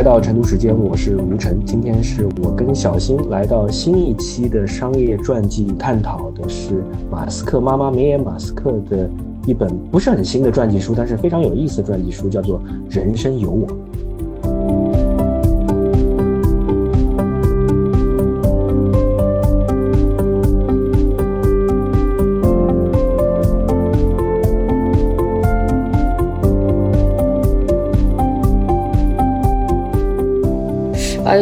来到成都时间，我是吴晨。今天是我跟小新来到新一期的商业传记，探讨的是马斯克妈妈梅耶马斯克的一本不是很新的传记书，但是非常有意思的传记书，叫做《人生有我》。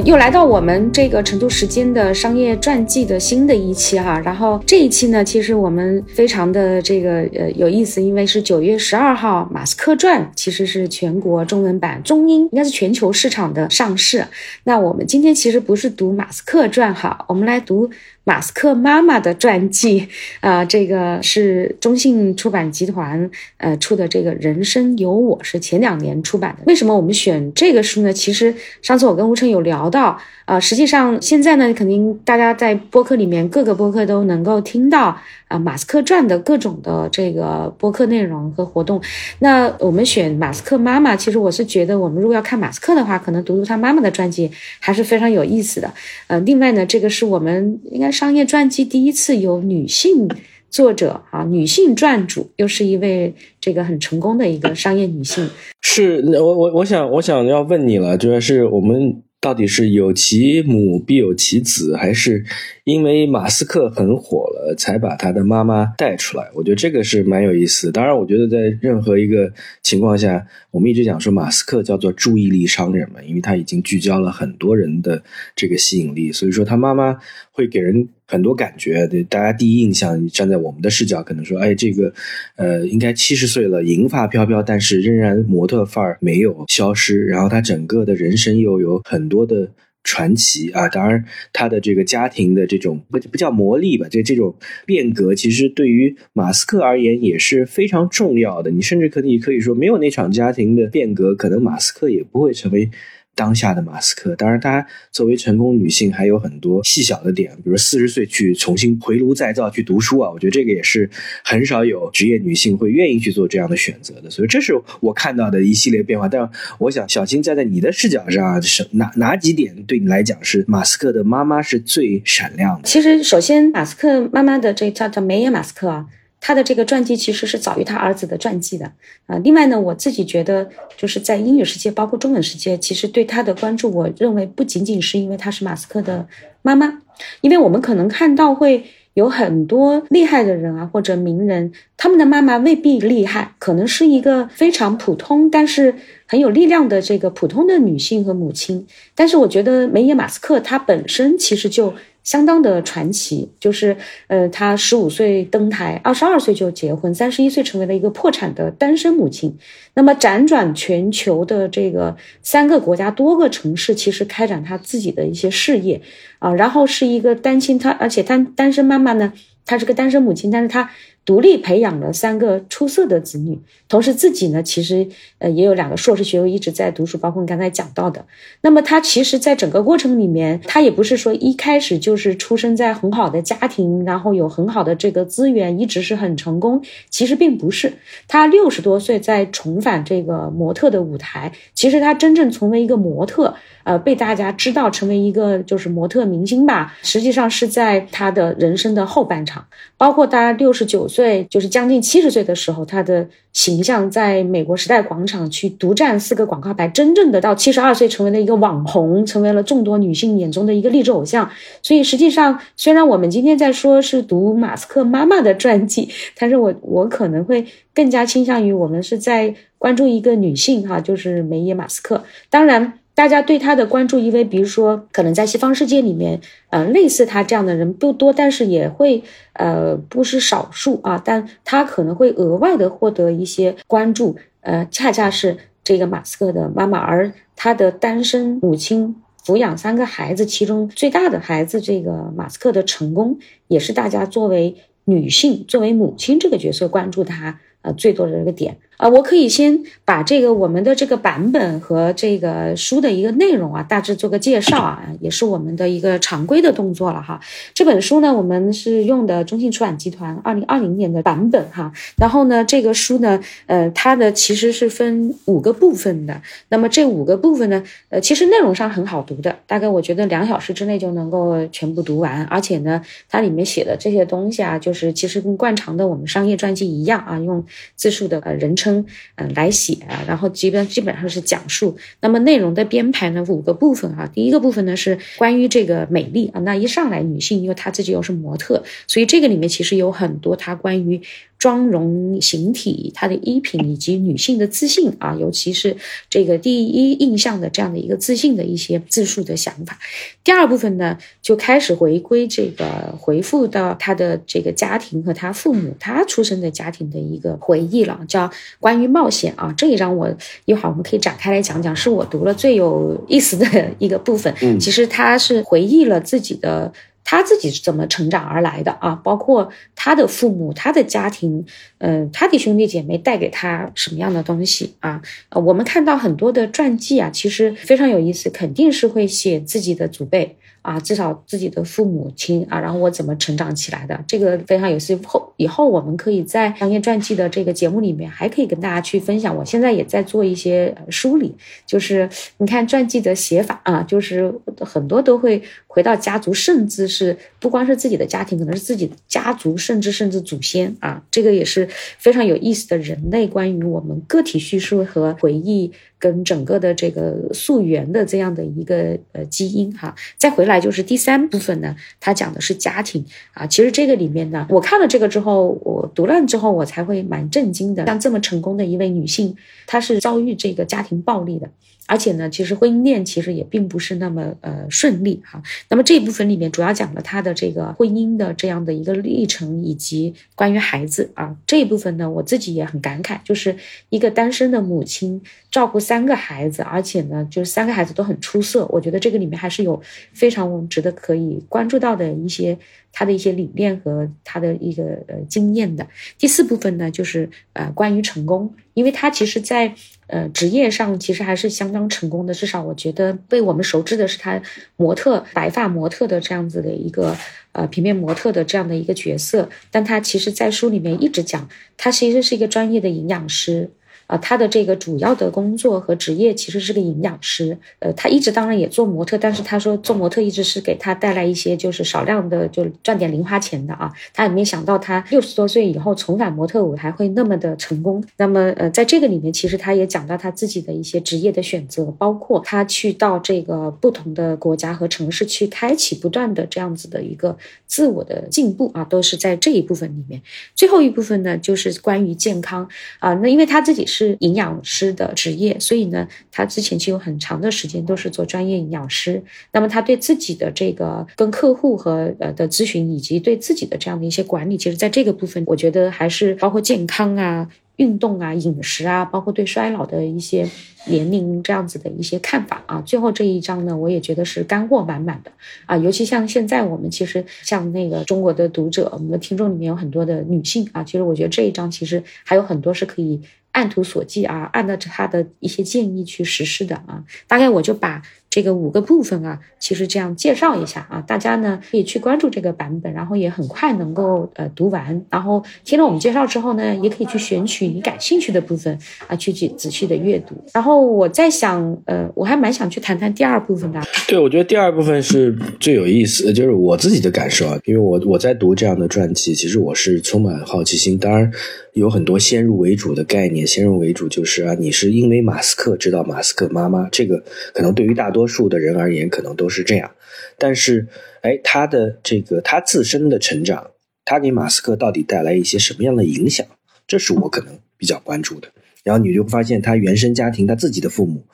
又来到我们这个成都时间的商业传记的新的一期哈，然后这一期呢，其实我们非常的这个呃有意思，因为是九月十二号，《马斯克传》其实是全国中文版中英应该是全球市场的上市。那我们今天其实不是读《马斯克传》哈，我们来读。马斯克妈妈的传记，啊，这个是中信出版集团呃出的这个《人生有我》，是前两年出版的。为什么我们选这个书呢？其实上次我跟吴晨有聊到。啊，实际上现在呢，肯定大家在播客里面各个播客都能够听到，啊马斯克传的各种的这个播客内容和活动。那我们选马斯克妈妈，其实我是觉得，我们如果要看马斯克的话，可能读读他妈妈的传记还是非常有意思的。呃，另外呢，这个是我们应该商业传记第一次有女性作者啊，女性撰主，又是一位这个很成功的一个商业女性。是，我我我想我想要问你了，就是我们。到底是有其母必有其子，还是因为马斯克很火了才把他的妈妈带出来？我觉得这个是蛮有意思。当然，我觉得在任何一个情况下，我们一直讲说马斯克叫做注意力商人嘛，因为他已经聚焦了很多人的这个吸引力，所以说他妈妈会给人。很多感觉，对大家第一印象，站在我们的视角，可能说，哎，这个，呃，应该七十岁了，银发飘飘，但是仍然模特范儿没有消失。然后他整个的人生又有很多的传奇啊，当然他的这个家庭的这种不不叫魔力吧，这这种变革，其实对于马斯克而言也是非常重要的。你甚至可以可以说，没有那场家庭的变革，可能马斯克也不会成为。当下的马斯克，当然，她作为成功女性，还有很多细小的点，比如四十岁去重新回炉再造去读书啊，我觉得这个也是很少有职业女性会愿意去做这样的选择的。所以，这是我看到的一系列变化。但我想，小金站在你的视角上，是哪哪几点对你来讲是马斯克的妈妈是最闪亮的？其实，首先，马斯克妈妈的这叫叫梅耶马斯克啊。他的这个传记其实是早于他儿子的传记的啊。另外呢，我自己觉得就是在英语世界，包括中文世界，其实对他的关注，我认为不仅仅是因为他是马斯克的妈妈，因为我们可能看到会有很多厉害的人啊，或者名人，他们的妈妈未必厉害，可能是一个非常普通但是很有力量的这个普通的女性和母亲。但是我觉得梅耶马斯克她本身其实就。相当的传奇，就是，呃，他十五岁登台，二十二岁就结婚，三十一岁成为了一个破产的单身母亲。那么辗转全球的这个三个国家、多个城市，其实开展他自己的一些事业，啊，然后是一个单亲，他而且单单身妈妈呢，她是个单身母亲，但是她。独立培养了三个出色的子女，同时自己呢，其实呃也有两个硕士学位一直在读书，包括你刚才讲到的。那么他其实，在整个过程里面，他也不是说一开始就是出生在很好的家庭，然后有很好的这个资源，一直是很成功。其实并不是，他六十多岁在重返这个模特的舞台，其实他真正成为一个模特。呃，被大家知道成为一个就是模特明星吧，实际上是在他的人生的后半场，包括他六十九岁，对就是将近七十岁的时候，他的形象在美国时代广场去独占四个广告牌，真正的到七十二岁成为了一个网红，成为了众多女性眼中的一个励志偶像。所以实际上，虽然我们今天在说是读马斯克妈妈的传记，但是我我可能会更加倾向于我们是在关注一个女性哈，就是梅耶马斯克。当然。大家对他的关注，因为比如说，可能在西方世界里面，呃，类似他这样的人不多，但是也会，呃，不是少数啊。但他可能会额外的获得一些关注，呃，恰恰是这个马斯克的妈妈，而他的单身母亲抚养三个孩子，其中最大的孩子这个马斯克的成功，也是大家作为女性、作为母亲这个角色关注他呃最多的这个点。啊，我可以先把这个我们的这个版本和这个书的一个内容啊，大致做个介绍啊，也是我们的一个常规的动作了哈。这本书呢，我们是用的中信出版集团二零二零年的版本哈。然后呢，这个书呢，呃，它的其实是分五个部分的。那么这五个部分呢，呃，其实内容上很好读的，大概我觉得两小时之内就能够全部读完。而且呢，它里面写的这些东西啊，就是其实跟惯常的我们商业传记一样啊，用自述的呃人称。嗯，来写啊，然后基本基本上是讲述。那么内容的编排呢，五个部分啊。第一个部分呢是关于这个美丽啊，那一上来女性，因为她自己又是模特，所以这个里面其实有很多她关于。妆容、形体、她的衣品以及女性的自信啊，尤其是这个第一印象的这样的一个自信的一些自述的想法。第二部分呢，就开始回归这个回复到她的这个家庭和她父母、她出生的家庭的一个回忆了，叫关于冒险啊。这一章我一会儿我们可以展开来讲讲，是我读了最有意思的一个部分。嗯，其实他是回忆了自己的。他自己是怎么成长而来的啊？包括他的父母、他的家庭，嗯，他的兄弟姐妹带给他什么样的东西啊？呃，我们看到很多的传记啊，其实非常有意思，肯定是会写自己的祖辈。啊，至少自己的父母亲啊，然后我怎么成长起来的，这个非常有意思。后以后我们可以在商业传记的这个节目里面，还可以跟大家去分享。我现在也在做一些梳理，就是你看传记的写法啊，就是很多都会回到家族，甚至是不光是自己的家庭，可能是自己的家族，甚至甚至祖先啊，这个也是非常有意思的人类关于我们个体叙述和回忆。跟整个的这个溯源的这样的一个呃基因哈，再回来就是第三部分呢，它讲的是家庭啊。其实这个里面呢，我看了这个之后，我读了之后，我才会蛮震惊的。像这么成功的一位女性，她是遭遇这个家庭暴力的。而且呢，其实婚姻链其实也并不是那么呃顺利哈。那么这一部分里面主要讲了他的这个婚姻的这样的一个历程，以及关于孩子啊这一部分呢，我自己也很感慨，就是一个单身的母亲照顾三个孩子，而且呢，就是三个孩子都很出色。我觉得这个里面还是有非常值得可以关注到的一些他的一些理念和他的一个呃经验的。第四部分呢，就是呃关于成功，因为他其实在。呃，职业上其实还是相当成功的，至少我觉得被我们熟知的是他模特、白发模特的这样子的一个呃平面模特的这样的一个角色，但他其实在书里面一直讲，他其实是一个专业的营养师。啊，他的这个主要的工作和职业其实是个营养师。呃，他一直当然也做模特，但是他说做模特一直是给他带来一些就是少量的就赚点零花钱的啊。他也没想到他六十多岁以后重返模特舞台会那么的成功。那么呃，在这个里面，其实他也讲到他自己的一些职业的选择，包括他去到这个不同的国家和城市去开启不断的这样子的一个自我的进步啊，都是在这一部分里面。最后一部分呢，就是关于健康啊，那因为他自己是。是营养师的职业，所以呢，他之前其实有很长的时间都是做专业营养师。那么他对自己的这个跟客户和呃的咨询，以及对自己的这样的一些管理，其实在这个部分，我觉得还是包括健康啊。运动啊，饮食啊，包括对衰老的一些年龄这样子的一些看法啊，最后这一章呢，我也觉得是干货满满的啊，尤其像现在我们其实像那个中国的读者，我们的听众里面有很多的女性啊，其实我觉得这一章其实还有很多是可以按图索骥啊，按照他的一些建议去实施的啊，大概我就把。这个五个部分啊，其实这样介绍一下啊，大家呢可以去关注这个版本，然后也很快能够呃读完。然后听了我们介绍之后呢，也可以去选取你感兴趣的部分啊，去去仔细的阅读。然后我在想，呃，我还蛮想去谈谈第二部分的。对，我觉得第二部分是最有意思，就是我自己的感受啊，因为我我在读这样的传记，其实我是充满好奇心。当然有很多先入为主的概念，先入为主就是啊，你是因为马斯克知道马斯克妈妈，这个可能对于大多。数的人而言，可能都是这样，但是，哎，他的这个他自身的成长，他给马斯克到底带来一些什么样的影响？这是我可能比较关注的。然后你就发现，他原生家庭，他自己的父母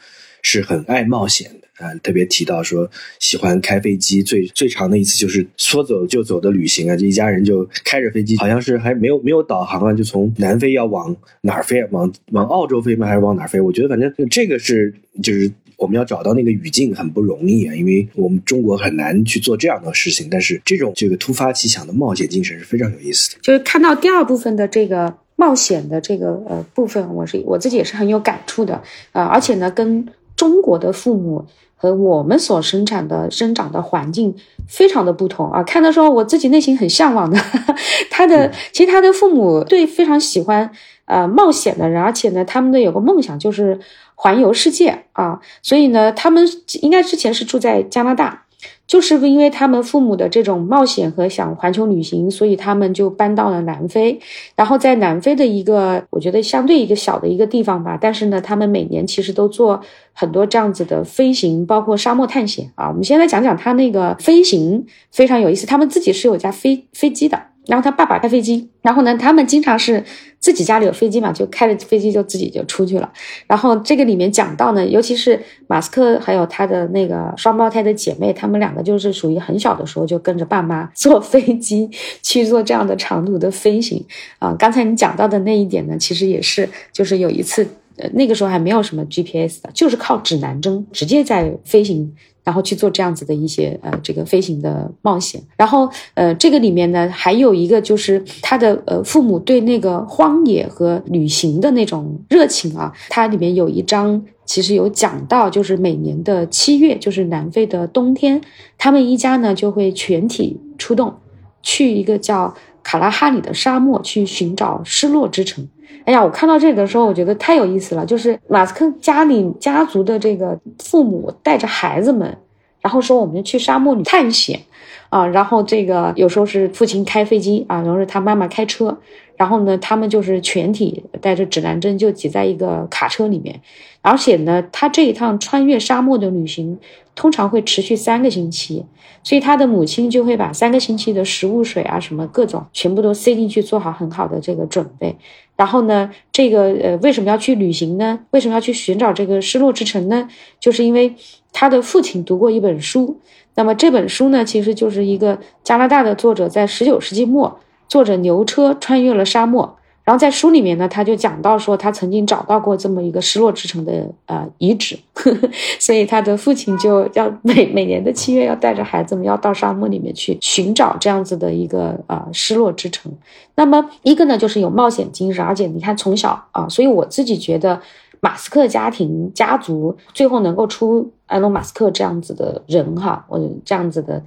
是很爱冒险的啊，特别提到说喜欢开飞机，最最长的一次就是说走就走的旅行啊，这一家人就开着飞机，好像是还没有没有导航啊，就从南非要往哪儿飞？往往澳洲飞吗？还是往哪儿飞？我觉得反正这个是就是。我们要找到那个语境很不容易啊，因为我们中国很难去做这样的事情。但是这种这个突发奇想的冒险精神是非常有意思的。就是看到第二部分的这个冒险的这个呃部分，我是我自己也是很有感触的啊，而且呢，跟中国的父母和我们所生产的生长的环境非常的不同啊。看的时候，我自己内心很向往的。他的其实他的父母对非常喜欢呃冒险的人，而且呢，他们的有个梦想就是环游世界啊。所以呢，他们应该之前是住在加拿大。就是因为他们父母的这种冒险和想环球旅行，所以他们就搬到了南非。然后在南非的一个，我觉得相对一个小的一个地方吧。但是呢，他们每年其实都做很多这样子的飞行，包括沙漠探险啊。我们先来讲讲他那个飞行，非常有意思。他们自己是有架飞飞机的。然后他爸爸开飞机，然后呢，他们经常是自己家里有飞机嘛，就开着飞机就自己就出去了。然后这个里面讲到呢，尤其是马斯克还有他的那个双胞胎的姐妹，他们两个就是属于很小的时候就跟着爸妈坐飞机去做这样的长途的飞行啊。刚才你讲到的那一点呢，其实也是就是有一次，那个时候还没有什么 GPS 的，就是靠指南针直接在飞行。然后去做这样子的一些呃这个飞行的冒险，然后呃这个里面呢还有一个就是他的呃父母对那个荒野和旅行的那种热情啊，它里面有一章其实有讲到，就是每年的七月，就是南非的冬天，他们一家呢就会全体出动，去一个叫卡拉哈里的沙漠去寻找失落之城。哎呀，我看到这里的时候，我觉得太有意思了。就是马斯克家里家族的这个父母带着孩子们，然后说我们去沙漠里探险，啊，然后这个有时候是父亲开飞机啊，然后是他妈妈开车，然后呢，他们就是全体带着指南针就挤在一个卡车里面，而且呢，他这一趟穿越沙漠的旅行通常会持续三个星期，所以他的母亲就会把三个星期的食物、水啊什么各种全部都塞进去，做好很好的这个准备。然后呢，这个呃，为什么要去旅行呢？为什么要去寻找这个失落之城呢？就是因为他的父亲读过一本书，那么这本书呢，其实就是一个加拿大的作者在十九世纪末坐着牛车穿越了沙漠。然后在书里面呢，他就讲到说，他曾经找到过这么一个失落之城的呃遗址，所以他的父亲就要每每年的七月要带着孩子们要到沙漠里面去寻找这样子的一个呃失落之城。那么一个呢，就是有冒险精神，而且你看从小啊，所以我自己觉得马斯克家庭家族最后能够出埃隆·马斯克这样子的人哈，我这样子的。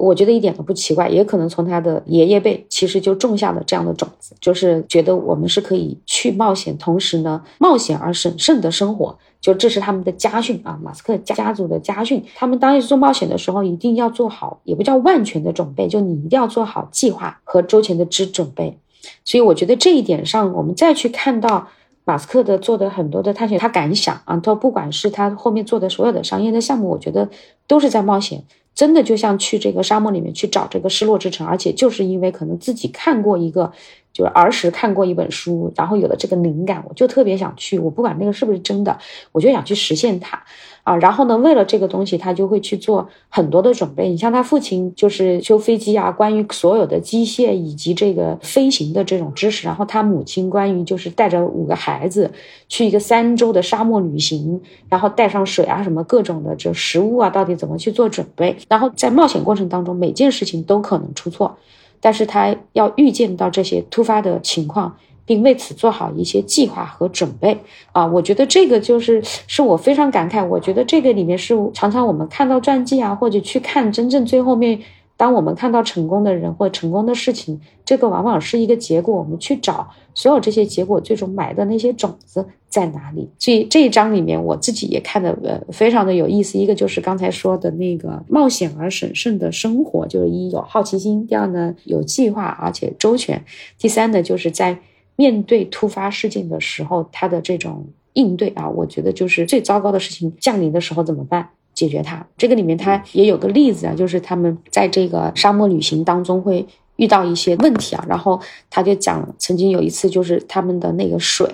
我觉得一点都不奇怪，也可能从他的爷爷辈其实就种下了这样的种子，就是觉得我们是可以去冒险，同时呢，冒险而审慎的生活，就这是他们的家训啊，马斯克家家族的家训。他们当时做冒险的时候，一定要做好，也不叫万全的准备，就你一定要做好计划和周全的之准备。所以我觉得这一点上，我们再去看到马斯克的做的很多的探险，他敢想啊，他不管是他后面做的所有的商业的项目，我觉得都是在冒险。真的就像去这个沙漠里面去找这个失落之城，而且就是因为可能自己看过一个，就是儿时看过一本书，然后有了这个灵感，我就特别想去。我不管那个是不是真的，我就想去实现它。啊，然后呢，为了这个东西，他就会去做很多的准备。你像他父亲，就是修飞机啊，关于所有的机械以及这个飞行的这种知识。然后他母亲关于就是带着五个孩子去一个三周的沙漠旅行，然后带上水啊什么各种的这食物啊，到底怎么去做准备？然后在冒险过程当中，每件事情都可能出错，但是他要预见到这些突发的情况。并为此做好一些计划和准备啊！我觉得这个就是是我非常感慨。我觉得这个里面是常常我们看到传记啊，或者去看真正最后面，当我们看到成功的人或成功的事情，这个往往是一个结果。我们去找所有这些结果最终埋的那些种子在哪里？所以这一章里面我自己也看的呃非常的有意思。一个就是刚才说的那个冒险而审慎的生活，就是一有好奇心；第二呢有计划而且周全；第三呢就是在。面对突发事件的时候，他的这种应对啊，我觉得就是最糟糕的事情降临的时候怎么办？解决它。这个里面它也有个例子啊，就是他们在这个沙漠旅行当中会遇到一些问题啊，然后他就讲，曾经有一次就是他们的那个水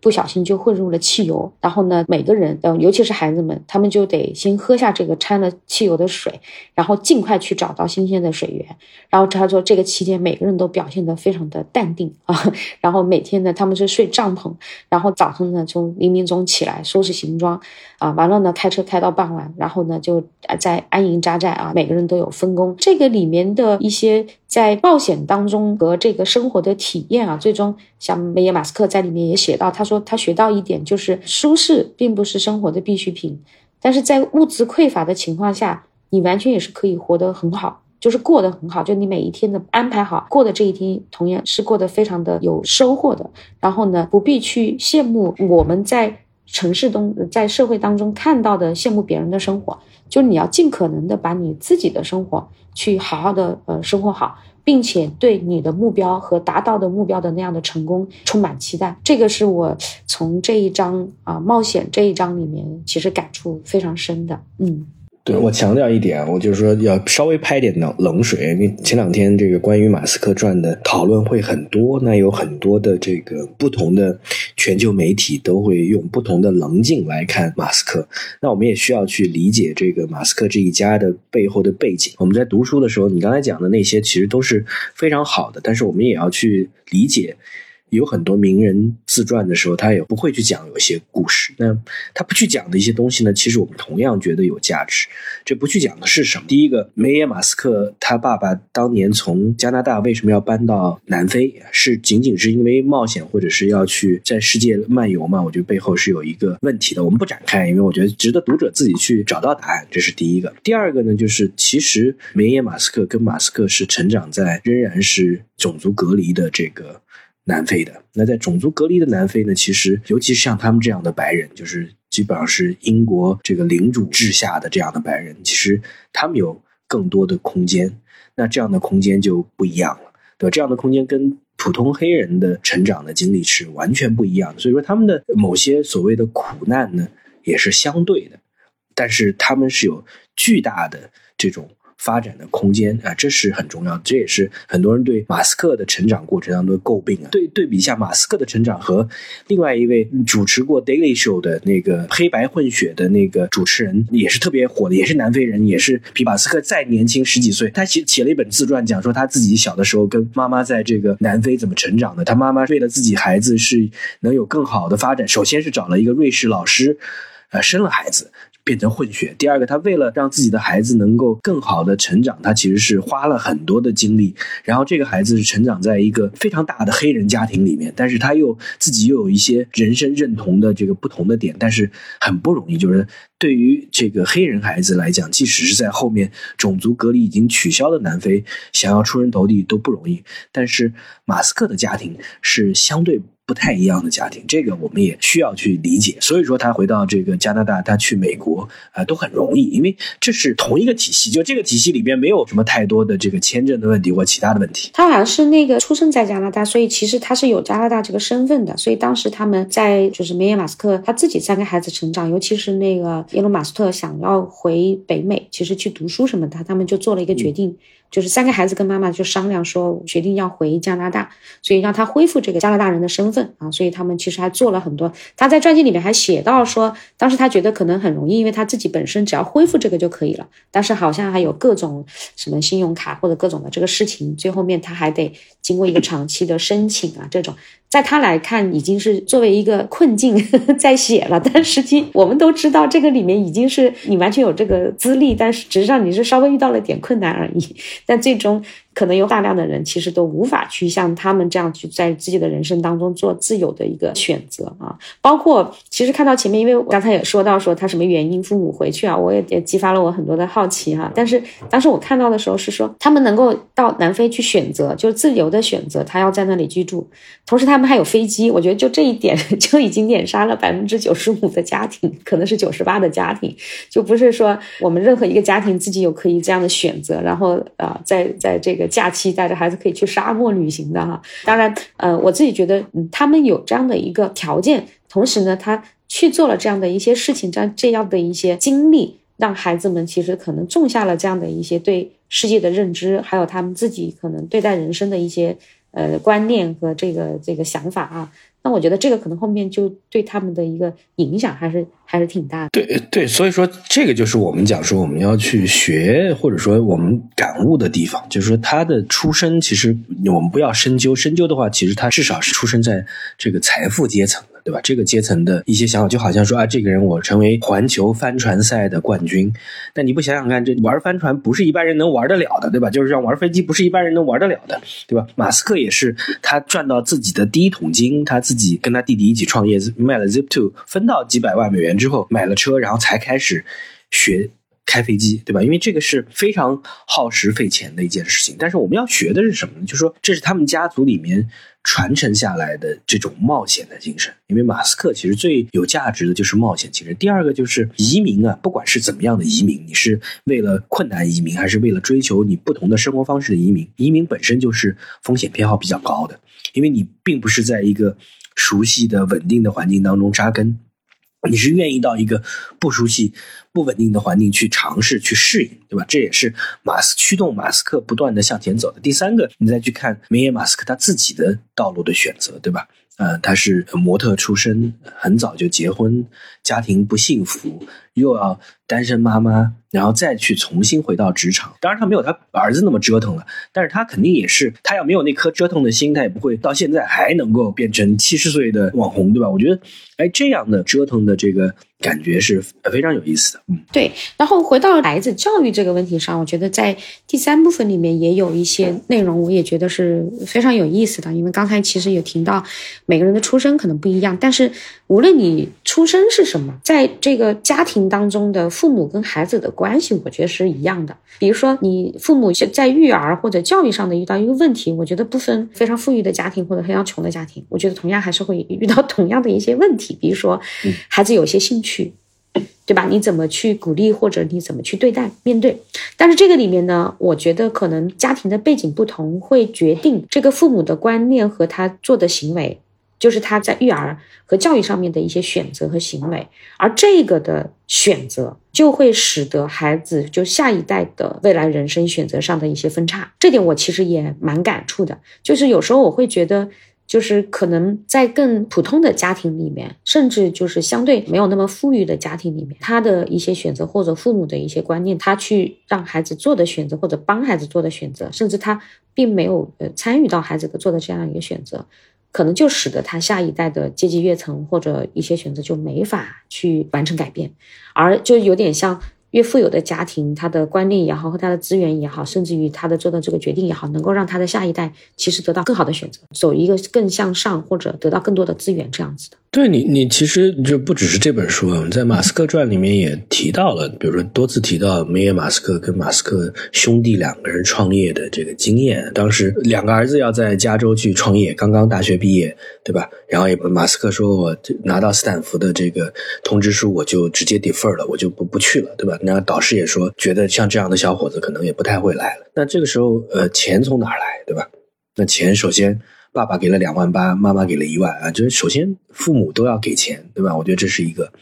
不小心就混入了汽油，然后呢，每个人，呃，尤其是孩子们，他们就得先喝下这个掺了汽油的水，然后尽快去找到新鲜的水源。然后他说，这个期间每个人都表现得非常的淡定啊。然后每天呢，他们是睡帐篷，然后早上呢从黎明中起来收拾行装，啊，完了呢开车开到傍晚，然后呢就在安营扎寨啊，每个人都有分工。这个里面的一些在冒险当中和这个生活的体验啊，最终像梅耶马斯克在里面也写到，他说他学到一点就是舒适并不是生活的必需品，但是在物资匮乏的情况下，你完全也是可以活得很好。就是过得很好，就你每一天的安排好过的这一天，同样是过得非常的有收获的。然后呢，不必去羡慕我们在城市中、在社会当中看到的羡慕别人的生活，就是你要尽可能的把你自己的生活去好好的呃生活好，并且对你的目标和达到的目标的那样的成功充满期待。这个是我从这一章啊冒险这一章里面其实感触非常深的，嗯。对我强调一点，我就是说要稍微拍点冷冷水，因为前两天这个关于马斯克传的讨论会很多，那有很多的这个不同的全球媒体都会用不同的棱镜来看马斯克，那我们也需要去理解这个马斯克这一家的背后的背景。我们在读书的时候，你刚才讲的那些其实都是非常好的，但是我们也要去理解。有很多名人自传的时候，他也不会去讲有些故事。那他不去讲的一些东西呢？其实我们同样觉得有价值。这不去讲的是什么？第一个，梅耶马斯克他爸爸当年从加拿大为什么要搬到南非？是仅仅是因为冒险，或者是要去在世界漫游吗？我觉得背后是有一个问题的。我们不展开，因为我觉得值得读者自己去找到答案。这是第一个。第二个呢，就是其实梅耶马斯克跟马斯克是成长在仍然是种族隔离的这个。南非的那在种族隔离的南非呢，其实尤其是像他们这样的白人，就是基本上是英国这个领主治下的这样的白人，其实他们有更多的空间。那这样的空间就不一样了，对吧？这样的空间跟普通黑人的成长的经历是完全不一样的。所以说，他们的某些所谓的苦难呢，也是相对的，但是他们是有巨大的这种。发展的空间啊，这是很重要的。这也是很多人对马斯克的成长过程当中的诟病啊。对对比一下马斯克的成长和另外一位主持过 Daily Show 的那个黑白混血的那个主持人，也是特别火的，也是南非人，也是比马斯克再年轻十几岁。他写写了一本自传，讲说他自己小的时候跟妈妈在这个南非怎么成长的。他妈妈为了自己孩子是能有更好的发展，首先是找了一个瑞士老师，呃，生了孩子。变成混血。第二个，他为了让自己的孩子能够更好的成长，他其实是花了很多的精力。然后这个孩子是成长在一个非常大的黑人家庭里面，但是他又自己又有一些人生认同的这个不同的点，但是很不容易。就是对于这个黑人孩子来讲，即使是在后面种族隔离已经取消的南非，想要出人头地都不容易。但是马斯克的家庭是相对。不太一样的家庭，这个我们也需要去理解。所以说，他回到这个加拿大，他去美国啊，都很容易，因为这是同一个体系，就这个体系里边没有什么太多的这个签证的问题或其他的问题。他好像是那个出生在加拿大，所以其实他是有加拿大这个身份的。所以当时他们在就是梅耶马斯克他自己三个孩子成长，尤其是那个耶伦马斯特想要回北美，其实去读书什么的，他们就做了一个决定。就是三个孩子跟妈妈就商量说，决定要回加拿大，所以让他恢复这个加拿大人的身份啊。所以他们其实还做了很多。他在传记里面还写到说，当时他觉得可能很容易，因为他自己本身只要恢复这个就可以了。但是好像还有各种什么信用卡或者各种的这个事情，最后面他还得经过一个长期的申请啊，这种。在他来看，已经是作为一个困境 在写了，但实际我们都知道，这个里面已经是你完全有这个资历，但是实际上你是稍微遇到了点困难而已，但最终。可能有大量的人其实都无法去像他们这样去在自己的人生当中做自由的一个选择啊，包括其实看到前面，因为我刚才也说到说他什么原因父母回去啊，我也也激发了我很多的好奇哈。但是当时我看到的时候是说，他们能够到南非去选择，就自由的选择，他要在那里居住，同时他们还有飞机，我觉得就这一点 就已经碾杀了百分之九十五的家庭，可能是九十八的家庭，就不是说我们任何一个家庭自己有可以这样的选择，然后啊，在在这个。假期带着孩子可以去沙漠旅行的哈，当然，呃，我自己觉得，嗯，他们有这样的一个条件，同时呢，他去做了这样的一些事情，这样这样的一些经历，让孩子们其实可能种下了这样的一些对世界的认知，还有他们自己可能对待人生的一些呃观念和这个这个想法啊。那我觉得这个可能后面就对他们的一个影响还是还是挺大的。对对，所以说这个就是我们讲说我们要去学或者说我们感悟的地方，就是说他的出身其实我们不要深究，深究的话，其实他至少是出生在这个财富阶层的。对吧？这个阶层的一些想法，就好像说啊，这个人我成为环球帆船赛的冠军，但你不想想看，这玩帆船不是一般人能玩得了的，对吧？就是像玩飞机不是一般人能玩得了的，对吧？马斯克也是，他赚到自己的第一桶金，他自己跟他弟弟一起创业，卖了 zip to 分到几百万美元之后，买了车，然后才开始学开飞机，对吧？因为这个是非常耗时费钱的一件事情。但是我们要学的是什么呢？就是说，这是他们家族里面。传承下来的这种冒险的精神，因为马斯克其实最有价值的就是冒险精神。第二个就是移民啊，不管是怎么样的移民，你是为了困难移民，还是为了追求你不同的生活方式的移民，移民本身就是风险偏好比较高的，因为你并不是在一个熟悉的稳定的环境当中扎根。你是愿意到一个不熟悉、不稳定的环境去尝试、去适应，对吧？这也是马斯驱动马斯克不断的向前走的。第三个，你再去看梅耶马斯克他自己的道路的选择，对吧？呃，他是模特出身，很早就结婚，家庭不幸福，又要单身妈妈，然后再去重新回到职场。当然，他没有他儿子那么折腾了，但是他肯定也是，他要没有那颗折腾的心，他也不会到现在还能够变成七十岁的网红，对吧？我觉得，哎，这样的折腾的这个。感觉是非常有意思的，嗯，对。然后回到孩子教育这个问题上，我觉得在第三部分里面也有一些内容，我也觉得是非常有意思的。因为刚才其实也提到，每个人的出生可能不一样，但是无论你出生是什么，在这个家庭当中的父母跟孩子的关系，我觉得是一样的。比如说，你父母在育儿或者教育上的遇到一个问题，我觉得不分非常富裕的家庭或者非常穷的家庭，我觉得同样还是会遇到同样的一些问题。比如说，孩子有些兴趣。去，对吧？你怎么去鼓励，或者你怎么去对待、面对？但是这个里面呢，我觉得可能家庭的背景不同，会决定这个父母的观念和他做的行为，就是他在育儿和教育上面的一些选择和行为。而这个的选择，就会使得孩子就下一代的未来人生选择上的一些分叉。这点我其实也蛮感触的，就是有时候我会觉得。就是可能在更普通的家庭里面，甚至就是相对没有那么富裕的家庭里面，他的一些选择或者父母的一些观念，他去让孩子做的选择或者帮孩子做的选择，甚至他并没有呃参与到孩子的做的这样一个选择，可能就使得他下一代的阶级跃层或者一些选择就没法去完成改变，而就有点像。越富有的家庭，他的观念也好，和他的资源也好，甚至于他的做的这个决定也好，能够让他的下一代其实得到更好的选择，走一个更向上，或者得到更多的资源这样子的。对你，你其实就不只是这本书啊，在《马斯克传》里面也提到了，比如说多次提到梅耶马斯克跟马斯克兄弟两个人创业的这个经验。当时两个儿子要在加州去创业，刚刚大学毕业，对吧？然后也马斯克说：“我拿到斯坦福的这个通知书，我就直接 defer 了，我就不不去了，对吧？”然后导师也说，觉得像这样的小伙子可能也不太会来了。那这个时候，呃，钱从哪来，对吧？那钱首先。爸爸给了两万八，妈妈给了一万啊！就是首先父母都要给钱，对吧？我觉得这是一个。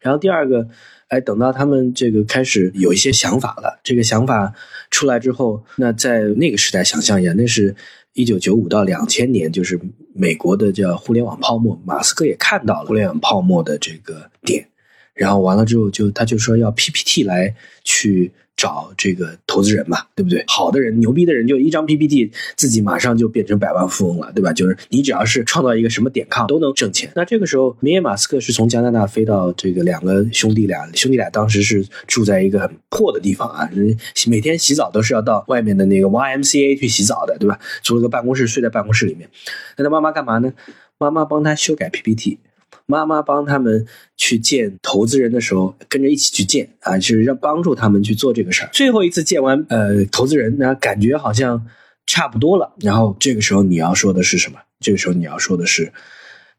然后第二个，哎，等到他们这个开始有一些想法了，这个想法出来之后，那在那个时代想象一下，那是一九九五到两千年，就是美国的叫互联网泡沫，马斯克也看到了互联网泡沫的这个点，然后完了之后就他就说要 PPT 来去。找这个投资人嘛，对不对？好的人、牛逼的人，就一张 PPT，自己马上就变成百万富翁了，对吧？就是你只要是创造一个什么点抗，都能挣钱。那这个时候，米耶马斯克是从加拿大飞到这个两个兄弟俩，兄弟俩当时是住在一个很破的地方啊，每天洗澡都是要到外面的那个 YMCA 去洗澡的，对吧？租了个办公室，睡在办公室里面。那他妈妈干嘛呢？妈妈帮他修改 PPT。妈妈帮他们去见投资人的时候，跟着一起去见啊，就是让帮助他们去做这个事儿。最后一次见完呃投资人，那感觉好像差不多了。然后这个时候你要说的是什么？这个时候你要说的是，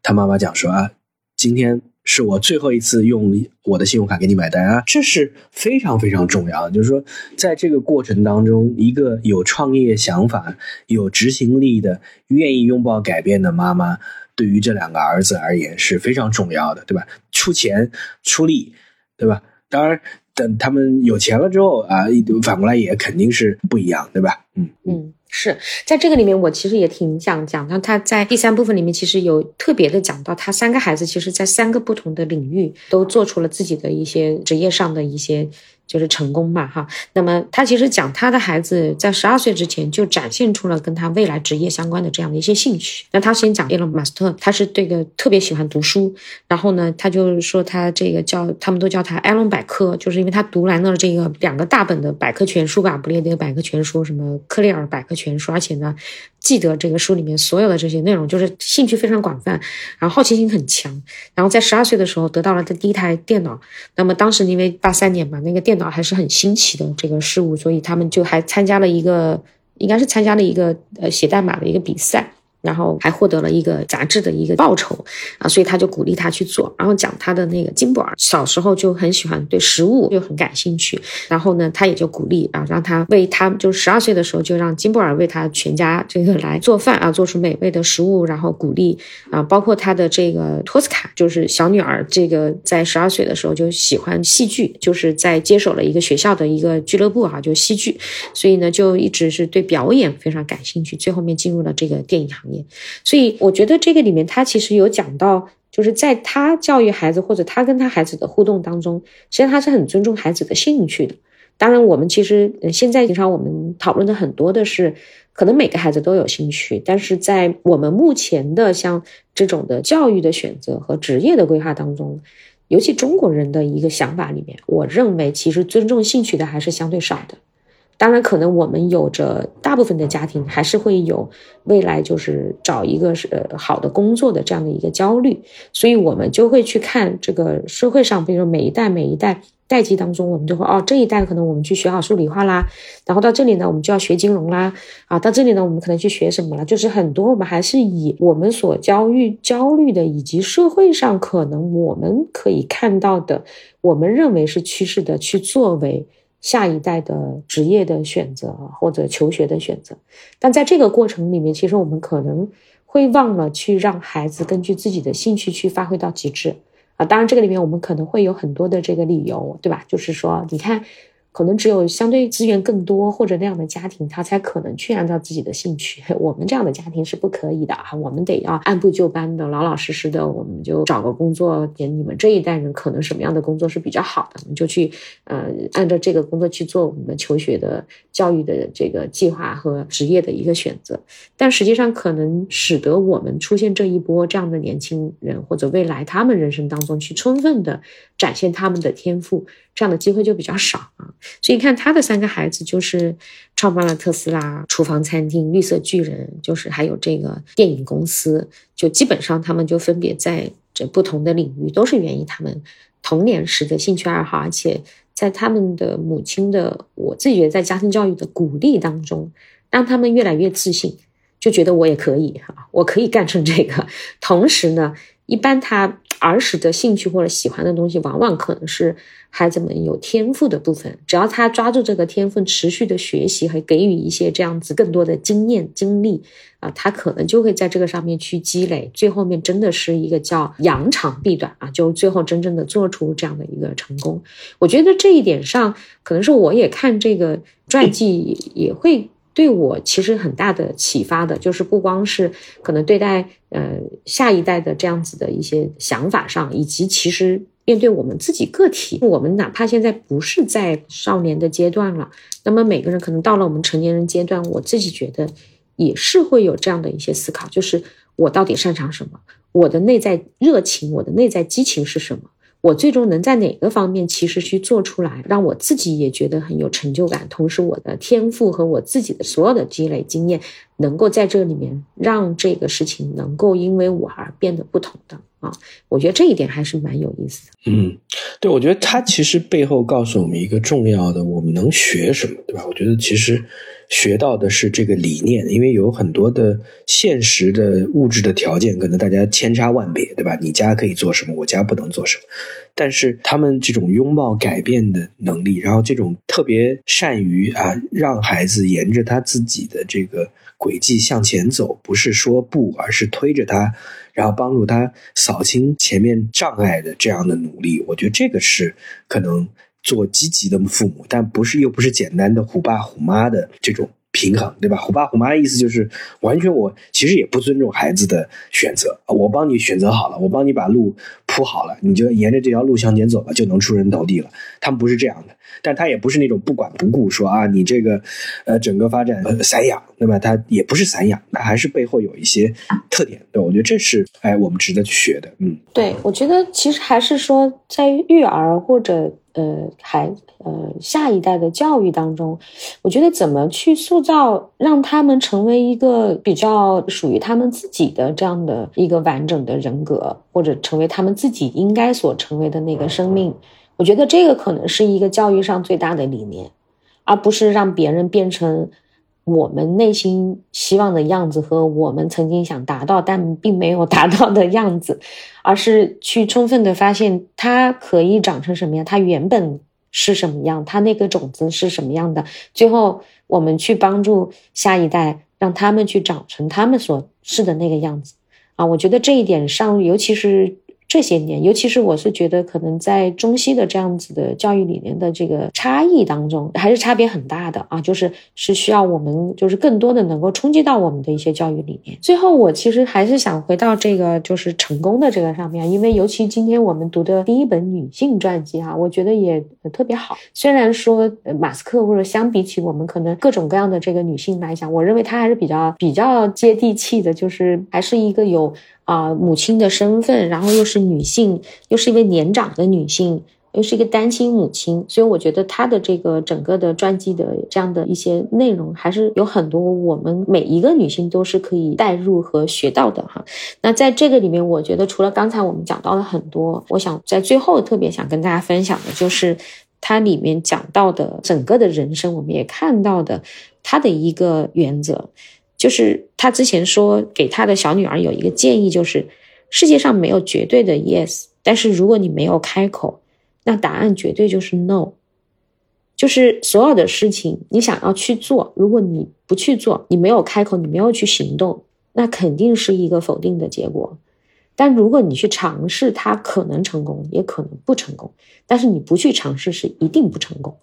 他妈妈讲说啊，今天是我最后一次用我的信用卡给你买单啊，这是非常非常重要的。就是说，在这个过程当中，一个有创业想法、有执行力的、愿意拥抱改变的妈妈。对于这两个儿子而言是非常重要的，对吧？出钱出力，对吧？当然，等他们有钱了之后啊，反过来也肯定是不一样，对吧？嗯嗯，是在这个里面，我其实也挺想讲到他在第三部分里面，其实有特别的讲到他三个孩子，其实在三个不同的领域都做出了自己的一些职业上的一些。就是成功嘛，哈。那么他其实讲他的孩子在十二岁之前就展现出了跟他未来职业相关的这样的一些兴趣。那他先讲埃隆·马斯特，他是这个特别喜欢读书。然后呢，他就说他这个叫他们都叫他埃隆百科，就是因为他读完了这个两个大本的百科全书吧，不列颠百科全书，什么克列尔百科全书，而且呢。记得这个书里面所有的这些内容，就是兴趣非常广泛，然后好奇心很强，然后在十二岁的时候得到了他第一台电脑。那么当时因为八三年嘛，那个电脑啊还是很新奇的这个事物，所以他们就还参加了一个，应该是参加了一个呃写代码的一个比赛。然后还获得了一个杂志的一个报酬啊，所以他就鼓励他去做。然后讲他的那个金布尔小时候就很喜欢对食物就很感兴趣，然后呢，他也就鼓励啊，让他为他就十二岁的时候就让金布尔为他全家这个来做饭啊，做出美味的食物，然后鼓励啊，包括他的这个托斯卡就是小女儿，这个在十二岁的时候就喜欢戏剧，就是在接手了一个学校的一个俱乐部啊，就戏剧，所以呢就一直是对表演非常感兴趣，最后面进入了这个电影行业。所以我觉得这个里面，他其实有讲到，就是在他教育孩子或者他跟他孩子的互动当中，其实他是很尊重孩子的兴趣的。当然，我们其实现在经常我们讨论的很多的是，可能每个孩子都有兴趣，但是在我们目前的像这种的教育的选择和职业的规划当中，尤其中国人的一个想法里面，我认为其实尊重兴趣的还是相对少的。当然，可能我们有着大部分的家庭还是会有未来就是找一个是呃好的工作的这样的一个焦虑，所以我们就会去看这个社会上，比如说每一代每一代代际当中，我们就会哦这一代可能我们去学好数理化啦，然后到这里呢我们就要学金融啦，啊到这里呢我们可能去学什么了，就是很多我们还是以我们所焦虑焦虑的以及社会上可能我们可以看到的，我们认为是趋势的去作为。下一代的职业的选择或者求学的选择，但在这个过程里面，其实我们可能会忘了去让孩子根据自己的兴趣去发挥到极致啊。当然，这个里面我们可能会有很多的这个理由，对吧？就是说，你看。可能只有相对资源更多或者那样的家庭，他才可能去按照自己的兴趣。我们这样的家庭是不可以的啊！我们得要按部就班的、老老实实的，我们就找个工作。给你们这一代人可能什么样的工作是比较好的，我们就去呃按照这个工作去做我们的求学的教育的这个计划和职业的一个选择。但实际上，可能使得我们出现这一波这样的年轻人，或者未来他们人生当中去充分的展现他们的天赋。这样的机会就比较少啊，所以你看他的三个孩子，就是创办了特斯拉、厨房餐厅、绿色巨人，就是还有这个电影公司，就基本上他们就分别在这不同的领域，都是源于他们童年时的兴趣爱好，而且在他们的母亲的，我自己觉得在家庭教育的鼓励当中，让他们越来越自信，就觉得我也可以哈，我可以干成这个。同时呢，一般他儿时的兴趣或者喜欢的东西，往往可能是。孩子们有天赋的部分，只要他抓住这个天赋，持续的学习和给予一些这样子更多的经验经历啊，他可能就会在这个上面去积累，最后面真的是一个叫扬长避短啊，就最后真正的做出这样的一个成功。我觉得这一点上，可能是我也看这个传记也会对我其实很大的启发的，就是不光是可能对待呃下一代的这样子的一些想法上，以及其实。面对我们自己个体，我们哪怕现在不是在少年的阶段了，那么每个人可能到了我们成年人阶段，我自己觉得也是会有这样的一些思考，就是我到底擅长什么，我的内在热情，我的内在激情是什么。我最终能在哪个方面其实去做出来，让我自己也觉得很有成就感，同时我的天赋和我自己的所有的积累经验，能够在这里面让这个事情能够因为我而变得不同的啊，我觉得这一点还是蛮有意思的。嗯，对，我觉得他其实背后告诉我们一个重要的，我们能学什么，对吧？我觉得其实。学到的是这个理念，因为有很多的现实的物质的条件，可能大家千差万别，对吧？你家可以做什么，我家不能做什么。但是他们这种拥抱改变的能力，然后这种特别善于啊，让孩子沿着他自己的这个轨迹向前走，不是说不，而是推着他，然后帮助他扫清前面障碍的这样的努力，我觉得这个是可能。做积极的父母，但不是又不是简单的虎爸虎妈的这种平衡，对吧？虎爸虎妈的意思就是完全我其实也不尊重孩子的选择，我帮你选择好了，我帮你把路铺好了，你就沿着这条路向前走了，就能出人头地了。他们不是这样的，但他也不是那种不管不顾说啊，你这个呃整个发展散养，对吧？他也不是散养，他还是背后有一些特点，对我觉得这是哎我们值得去学的，嗯，对，我觉得其实还是说在育儿或者。呃，孩呃下一代的教育当中，我觉得怎么去塑造，让他们成为一个比较属于他们自己的这样的一个完整的人格，或者成为他们自己应该所成为的那个生命，我觉得这个可能是一个教育上最大的理念，而不是让别人变成。我们内心希望的样子和我们曾经想达到但并没有达到的样子，而是去充分的发现它可以长成什么样，它原本是什么样，它那个种子是什么样的。最后，我们去帮助下一代，让他们去长成他们所是的那个样子。啊，我觉得这一点上，尤其是。这些年，尤其是我是觉得，可能在中西的这样子的教育理念的这个差异当中，还是差别很大的啊。就是是需要我们，就是更多的能够冲击到我们的一些教育理念。最后，我其实还是想回到这个就是成功的这个上面，因为尤其今天我们读的第一本女性传记哈，我觉得也特别好。虽然说马斯克或者相比起我们可能各种各样的这个女性来讲，我认为她还是比较比较接地气的，就是还是一个有。啊，母亲的身份，然后又是女性，又是一位年长的女性，又是一个单亲母亲，所以我觉得她的这个整个的传记的这样的一些内容，还是有很多我们每一个女性都是可以带入和学到的哈。那在这个里面，我觉得除了刚才我们讲到了很多，我想在最后特别想跟大家分享的就是它里面讲到的整个的人生，我们也看到的它的一个原则。就是他之前说给他的小女儿有一个建议，就是世界上没有绝对的 yes，但是如果你没有开口，那答案绝对就是 no。就是所有的事情你想要去做，如果你不去做，你没有开口，你没有去行动，那肯定是一个否定的结果。但如果你去尝试，它可能成功，也可能不成功。但是你不去尝试，是一定不成功。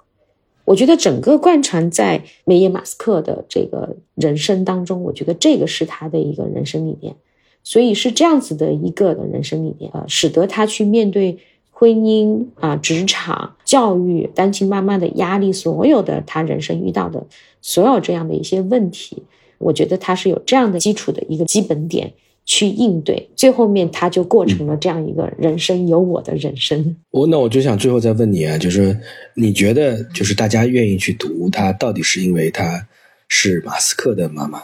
我觉得整个贯穿在梅耶马斯克的这个人生当中，我觉得这个是他的一个人生理念，所以是这样子的一个的人生理念啊，使得他去面对婚姻啊、职场、教育、单亲妈妈的压力，所有的他人生遇到的所有这样的一些问题，我觉得他是有这样的基础的一个基本点。去应对，最后面他就过成了这样一个人生有我的人生。我那我就想最后再问你啊，就是你觉得就是大家愿意去读他，到底是因为他是马斯克的妈妈，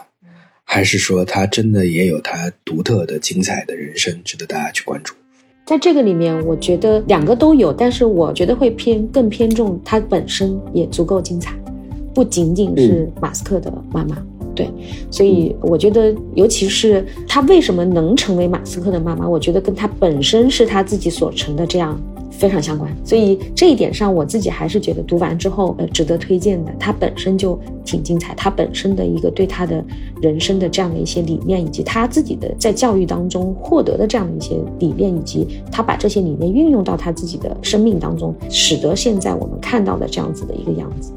还是说他真的也有他独特的精彩的人生，值得大家去关注？在这个里面，我觉得两个都有，但是我觉得会偏更偏重他本身也足够精彩，不仅仅是马斯克的妈妈。对，所以我觉得，尤其是他为什么能成为马斯克的妈妈，我觉得跟他本身是他自己所成的这样非常相关。所以这一点上，我自己还是觉得读完之后，呃，值得推荐的。他本身就挺精彩，他本身的一个对他的人生的这样的一些理念，以及他自己的在教育当中获得的这样的一些理念，以及他把这些理念运用到他自己的生命当中，使得现在我们看到的这样子的一个样子。